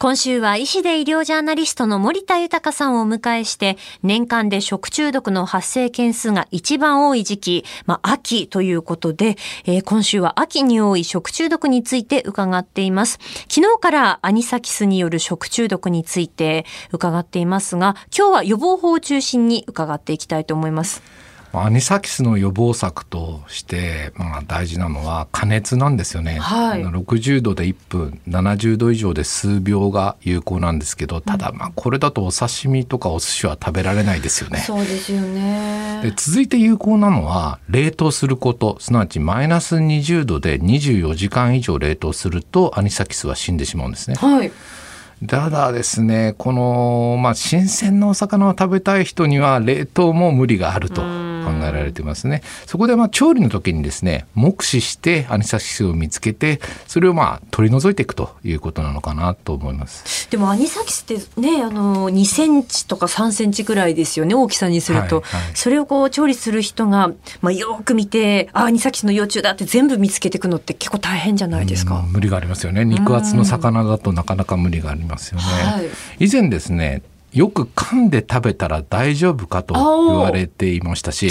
今週は医師で医療ジャーナリストの森田豊さんをお迎えして、年間で食中毒の発生件数が一番多い時期、まあ、秋ということで、えー、今週は秋に多い食中毒について伺っています。昨日からアニサキスによる食中毒について伺っていますが、今日は予防法を中心に伺っていきたいと思います。アニサキスの予防策として、まあ、大事なのは加熱なんですよね、はい、60度で1分70度以上で数秒が有効なんですけどただまあこれだとお刺身とかお寿司は食べられないですよね。そうですよね。で続いて有効なのは冷凍すること。すなわちマイナス20度で24時間以上冷凍するとアニサキスは死んでしまうんですね。はい。ただですね、この、まあ、新鮮なお魚を食べたい人には冷凍も無理があると。考えられてますね。そこでまあ調理の時にですね、目視してアニサキスを見つけて、それをまあ取り除いていくということなのかなと思います。でもアニサキスってね、あの2センチとか3センチぐらいですよね、大きさにすると。はいはい、それをこう調理する人が、まあ、よく見て、あ、アニサキスの幼虫だって全部見つけていくのって結構大変じゃないですか。無理がありますよね。肉厚の魚だとなかなか無理がありますよね。はい、以前ですね、よく噛んで食べたら大丈夫かと言われていましたし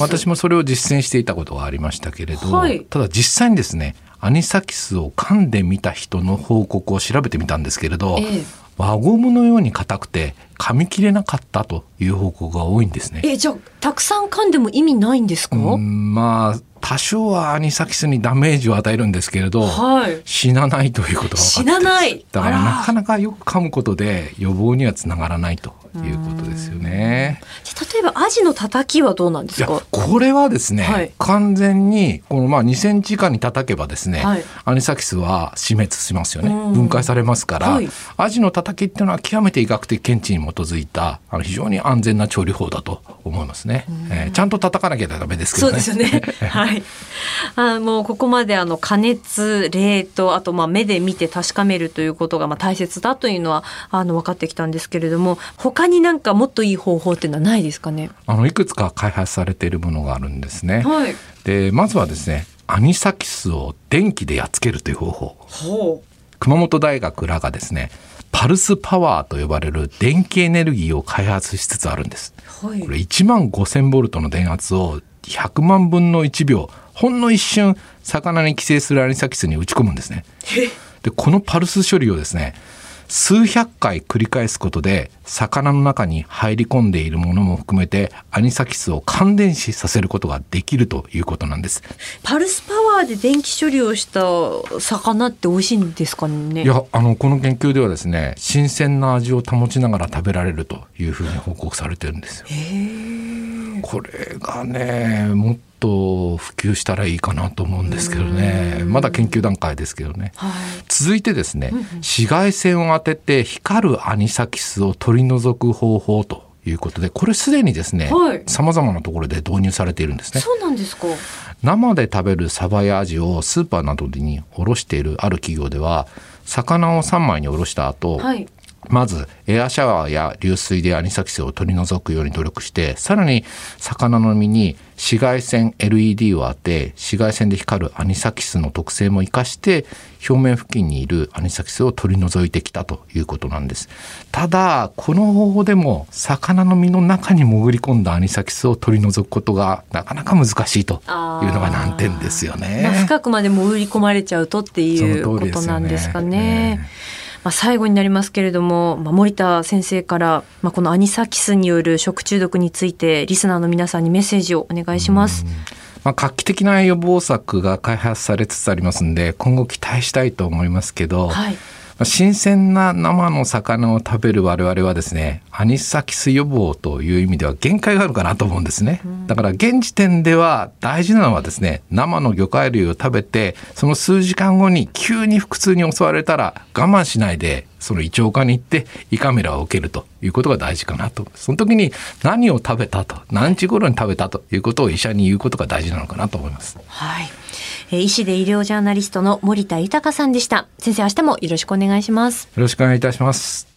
私もそれを実践していたことがありましたけれど、はい、ただ実際にですねアニサキスを噛んでみた人の報告を調べてみたんですけれど、ええ、輪ゴムのように硬くて噛み切れなかったという報告が多いんですね。えじゃあたくさん噛んでも意味ないんですか？まあ多少はアニサキスにダメージを与えるんですけれど、はい、死なないということが死なない。だから。なかなかよく噛むことで予防にはつながらないということですよね。例えばアジのたたきはどうなんですか？これはですね、はい、完全にこのまあ2センチ以下に叩けばですね、はい、アニサキスは死滅しますよね。分解されますから、はい、アジのたたきっていうのは極めて医学的見地に基づいたあの非常に安全な調理法だと思いますね、えー、ちゃんと叩かなきゃダメですけどね。そうですよね。はい。あもうここまであの加熱冷凍あとまあ目で見て確かめるということがまあ大切だというのはあの分かってきたんですけれども他他になんかもっといい方法っていうのはないですかね？あのいくつか開発されているものがあるんですね。はい、でまずはですねアニサキスを電気でやっつけるという方法。熊本大学らがですねパルスパワーと呼ばれる電気エネルギーを開発しつつあるんです。はい、これ1万5000ボルトの電圧を100万分の1秒ほんの一瞬魚に寄生するアニサキスに打ち込むんですね。でこのパルス処理をですね数百回繰り返すことで魚の中に入り込んでいるものも含めてアニサキスを感電死させることができるということなんです。パルスパワーで電気処理をした魚って美味しいんですかね？いやあのこの研究ではですね新鮮な味を保ちながら食べられるというふうに報告されてるんですよ。これがねもっと普及したらいいかなと思うんですけどね。まだ研究段階ですけどね、はい、続いてですね紫外線を当てて光るアニサキスを取り除く方法ということでこれすでにですねさまざまなところで導入されているんですね。そうなんですか。生で食べるサバやアジをスーパーなどに卸しているある企業では魚を3枚におろした後、はい、まずエアシャワーや流水でアニサキスを取り除くように努力してさらに魚の身に紫外線 LED を当て紫外線で光るアニサキスの特性も生かして表面付近にいるアニサキスを取り除いてきたということなんです。ただこの方法でも魚の身の中に潜り込んだアニサキスを取り除くことがなかなか難しいというのが難点ですよね、深くまで潜り込まれちゃうとっていうことなんですかね。まあ、最後になりますけれども、まあ、森田先生から、まあ、このアニサキスによる食中毒についてリスナーの皆さんにメッセージをお願いします。まあ、画期的な予防策が開発されつつありますんで今後期待したいと思いますけど、はい、新鮮な生の魚を食べる我々はですねアニサキス予防という意味では限界があるかなと思うんですね。だから現時点では大事なのはですね生の魚介類を食べてその数時間後に急に腹痛に襲われたら我慢しないでその胃腸科に行って胃カメラを受けるということが大事かなと。その時に何を食べたと何時頃に食べたということを医者に言うことが大事なのかなと思います。はい医師で医療ジャーナリストの森田豊さんでした。先生、明日もよろしくお願いします。よろしくお願いいたします。